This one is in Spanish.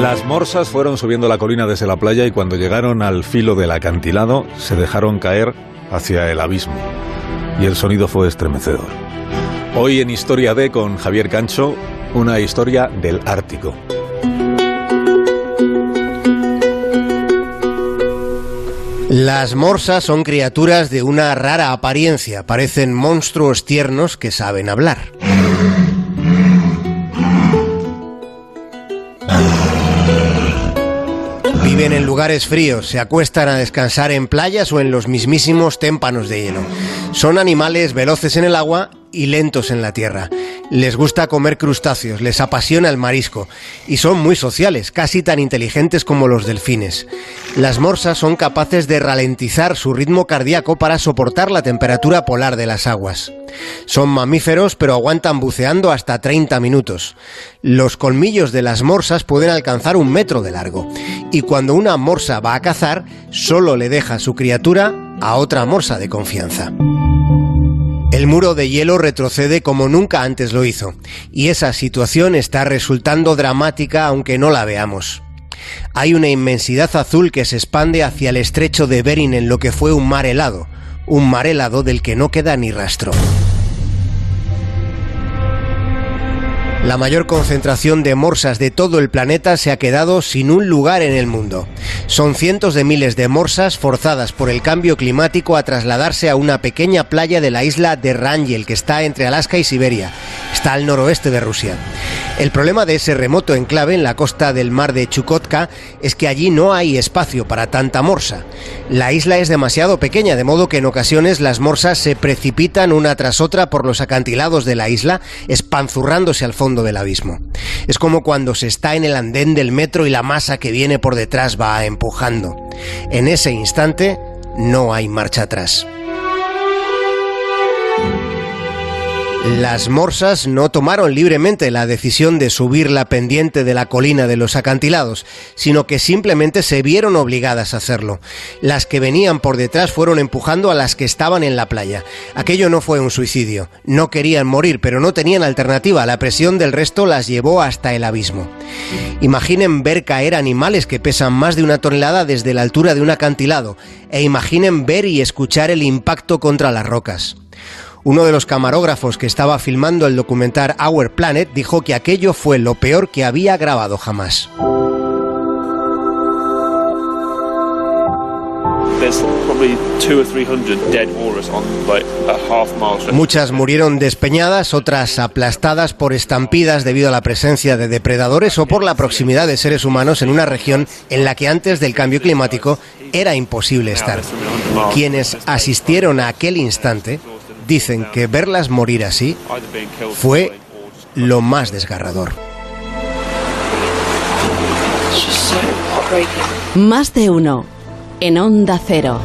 Las morsas fueron subiendo la colina desde la playa y cuando llegaron al filo del acantilado se dejaron caer hacia el abismo. Y el sonido fue estremecedor. Hoy en Historia D con Javier Cancho, una historia del Ártico. Las morsas son criaturas de una rara apariencia, parecen monstruos tiernos que saben hablar. Viven en lugares fríos, se acuestan a descansar en playas o en los mismísimos témpanos de hielo. Son animales veloces en el agua y lentos en la tierra. Les gusta comer crustáceos, les apasiona el marisco y son muy sociales, casi tan inteligentes como los delfines. Las morsas son capaces de ralentizar su ritmo cardíaco para soportar la temperatura polar de las aguas. Son mamíferos pero aguantan buceando hasta 30 minutos. Los colmillos de las morsas pueden alcanzar un metro de largo y cuando una morsa va a cazar solo le deja su criatura a otra morsa de confianza. El muro de hielo retrocede como nunca antes lo hizo, y esa situación está resultando dramática aunque no la veamos. Hay una inmensidad azul que se expande hacia el estrecho de Bering en lo que fue un mar helado, un mar helado del que no queda ni rastro. La mayor concentración de morsas de todo el planeta se ha quedado sin un lugar en el mundo. Son cientos de miles de morsas forzadas por el cambio climático a trasladarse a una pequeña playa de la isla de Rangel, que está entre Alaska y Siberia. Está al noroeste de Rusia. El problema de ese remoto enclave en la costa del mar de Chukotka es que allí no hay espacio para tanta morsa. La isla es demasiado pequeña, de modo que en ocasiones las morsas se precipitan una tras otra por los acantilados de la isla, espanzurrándose al fondo del abismo. Es como cuando se está en el andén del metro y la masa que viene por detrás va empujando. En ese instante no hay marcha atrás. Las morsas no tomaron libremente la decisión de subir la pendiente de la colina de los acantilados, sino que simplemente se vieron obligadas a hacerlo. Las que venían por detrás fueron empujando a las que estaban en la playa. Aquello no fue un suicidio. No querían morir, pero no tenían alternativa. La presión del resto las llevó hasta el abismo. Imaginen ver caer animales que pesan más de una tonelada desde la altura de un acantilado, e imaginen ver y escuchar el impacto contra las rocas. Uno de los camarógrafos que estaba filmando el documental Our Planet dijo que aquello fue lo peor que había grabado jamás. Muchas murieron despeñadas, otras aplastadas por estampidas debido a la presencia de depredadores o por la proximidad de seres humanos en una región en la que antes del cambio climático era imposible estar. Quienes asistieron a aquel instante dicen que verlas morir así fue lo más desgarrador. Más de uno en Onda Cero.